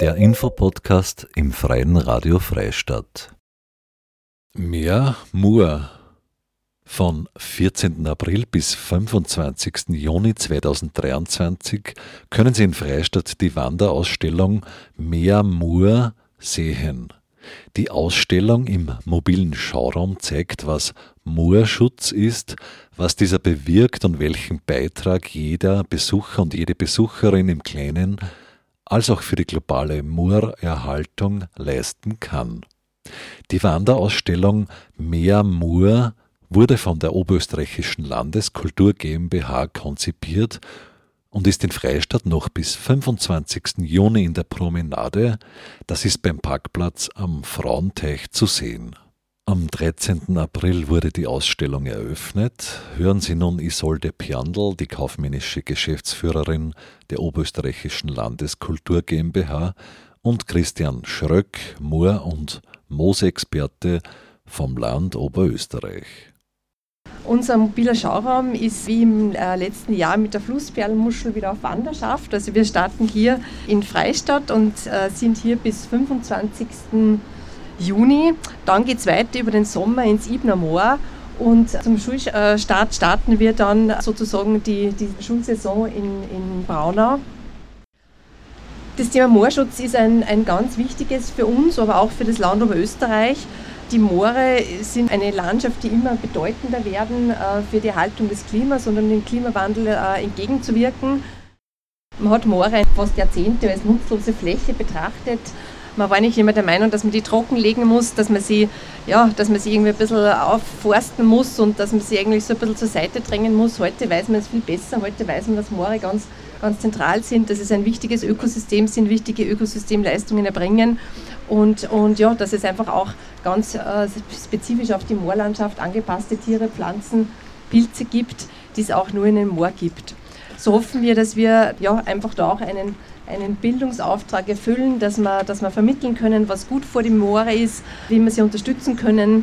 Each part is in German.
Der Infopodcast im Freien Radio Freistadt. Meer Mur. Von 14. April bis 25. Juni 2023 können Sie in Freistadt die Wanderausstellung Meer Mur sehen. Die Ausstellung im mobilen Schauraum zeigt, was Moorschutz ist, was dieser bewirkt und welchen Beitrag jeder Besucher und jede Besucherin im Kleinen als auch für die globale Moorerhaltung leisten kann. Die Wanderausstellung Meer Moor wurde von der Oberösterreichischen Landeskultur GmbH konzipiert und ist in Freistadt noch bis 25. Juni in der Promenade, das ist beim Parkplatz am Frauenteich zu sehen. Am 13. April wurde die Ausstellung eröffnet. Hören Sie nun Isolde Piandl, die kaufmännische Geschäftsführerin der Oberösterreichischen Landeskultur GmbH, und Christian Schröck, Moor- und Moosexperte vom Land Oberösterreich. Unser mobiler Schauraum ist wie im äh, letzten Jahr mit der Flussperlenmuschel wieder auf Wanderschaft. Also wir starten hier in Freistadt und äh, sind hier bis 25. Juni. Dann geht es weiter über den Sommer ins Ibner Moor. Und zum Schulstart starten wir dann sozusagen die, die Schulsaison in, in Braunau. Das Thema Moorschutz ist ein, ein ganz wichtiges für uns, aber auch für das Land Oberösterreich. Die Moore sind eine Landschaft, die immer bedeutender werden äh, für die Erhaltung des Klimas und um dem Klimawandel äh, entgegenzuwirken. Man hat Moore fast Jahrzehnte als nutzlose Fläche betrachtet. Man war nicht immer der Meinung, dass man die trockenlegen muss, dass man sie, ja, dass man sie irgendwie ein bisschen aufforsten muss und dass man sie eigentlich so ein bisschen zur Seite drängen muss. Heute weiß man es viel besser. Heute weiß man, dass Moore ganz, ganz zentral sind, dass es ein wichtiges Ökosystem sind, wichtige Ökosystemleistungen erbringen. Und, und ja, dass es einfach auch ganz äh, spezifisch auf die Moorlandschaft angepasste Tiere, Pflanzen, Pilze gibt, die es auch nur in einem Moor gibt. So hoffen wir, dass wir ja, einfach da auch einen einen Bildungsauftrag erfüllen, dass wir, dass wir vermitteln können, was gut vor dem Moore ist, wie wir sie unterstützen können,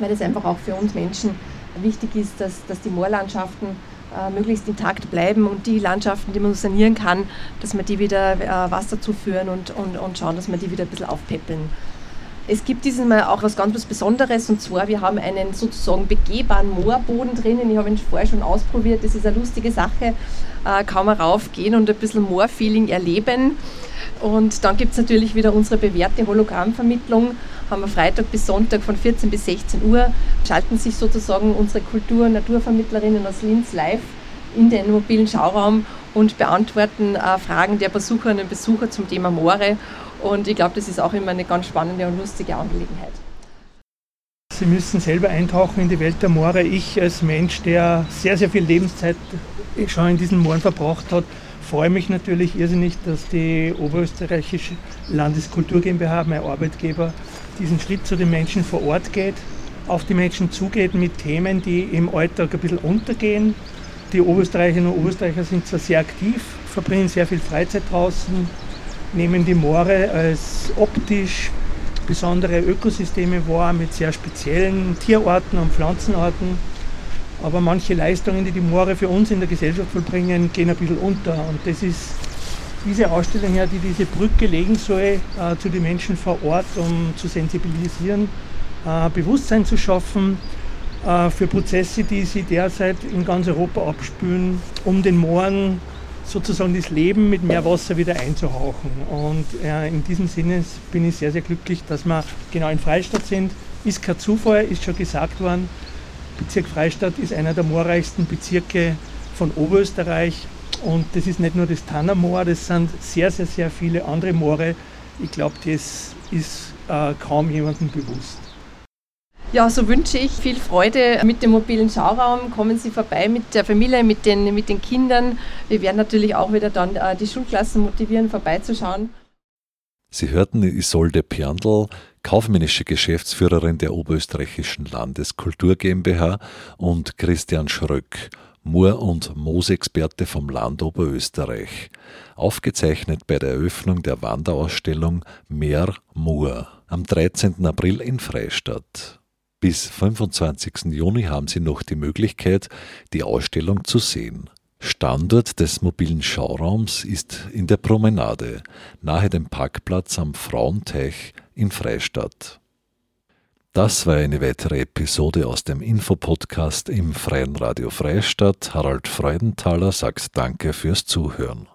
weil es einfach auch für uns Menschen wichtig ist, dass, dass die Moorlandschaften äh, möglichst intakt bleiben und die Landschaften, die man sanieren kann, dass wir die wieder äh, Wasser zuführen und, und, und schauen, dass wir die wieder ein bisschen aufpäppeln. Es gibt dieses Mal auch was ganz was Besonderes und zwar, wir haben einen sozusagen begehbaren Moorboden drinnen. Ich habe ihn vorher schon ausprobiert. Das ist eine lustige Sache. Äh, kann man raufgehen und ein bisschen Moorfeeling erleben. Und dann gibt es natürlich wieder unsere bewährte Hologrammvermittlung. Haben wir Freitag bis Sonntag von 14 bis 16 Uhr. Schalten sich sozusagen unsere Kultur- und Naturvermittlerinnen aus Linz live in den mobilen Schauraum und beantworten äh, Fragen der Besucherinnen und Besucher zum Thema Moore. Und ich glaube, das ist auch immer eine ganz spannende und lustige Angelegenheit. Sie müssen selber eintauchen in die Welt der Moore. Ich als Mensch, der sehr, sehr viel Lebenszeit schon in diesen Mooren verbracht hat, freue mich natürlich irrsinnig, dass die Oberösterreichische Landeskultur GmbH, mein Arbeitgeber, diesen Schritt zu den Menschen vor Ort geht, auf die Menschen zugeht mit Themen, die im Alltag ein bisschen untergehen. Die Oberösterreicherinnen und Oberösterreicher sind zwar sehr aktiv, verbringen sehr viel Freizeit draußen, nehmen die Moore als optisch besondere Ökosysteme wahr mit sehr speziellen Tierarten und Pflanzenarten. Aber manche Leistungen, die die Moore für uns in der Gesellschaft vollbringen, gehen ein bisschen unter. Und das ist diese Ausstellung hier, die diese Brücke legen soll äh, zu den Menschen vor Ort, um zu sensibilisieren, äh, Bewusstsein zu schaffen äh, für Prozesse, die sie derzeit in ganz Europa abspülen, um den Mooren sozusagen das Leben mit mehr Wasser wieder einzuhauchen. Und äh, in diesem Sinne bin ich sehr, sehr glücklich, dass wir genau in Freistadt sind. Ist kein Zufall, ist schon gesagt worden. Bezirk Freistadt ist einer der moorreichsten Bezirke von Oberösterreich. Und das ist nicht nur das Tannermoor, das sind sehr, sehr, sehr viele andere Moore. Ich glaube, das ist äh, kaum jemandem bewusst. Ja, so wünsche ich viel Freude mit dem mobilen Schauraum. Kommen Sie vorbei mit der Familie, mit den, mit den Kindern. Wir werden natürlich auch wieder dann äh, die Schulklassen motivieren, vorbeizuschauen. Sie hörten Isolde Piandl, kaufmännische Geschäftsführerin der Oberösterreichischen Landeskultur GmbH und Christian Schröck, Moor- und Moosexperte vom Land Oberösterreich. Aufgezeichnet bei der Eröffnung der Wanderausstellung Meer Moor am 13. April in Freistadt. Bis 25. Juni haben Sie noch die Möglichkeit, die Ausstellung zu sehen. Standort des mobilen Schauraums ist in der Promenade, nahe dem Parkplatz am Frauenteich in Freistadt. Das war eine weitere Episode aus dem Infopodcast im Freien Radio Freistadt. Harald Freudenthaler sagt Danke fürs Zuhören.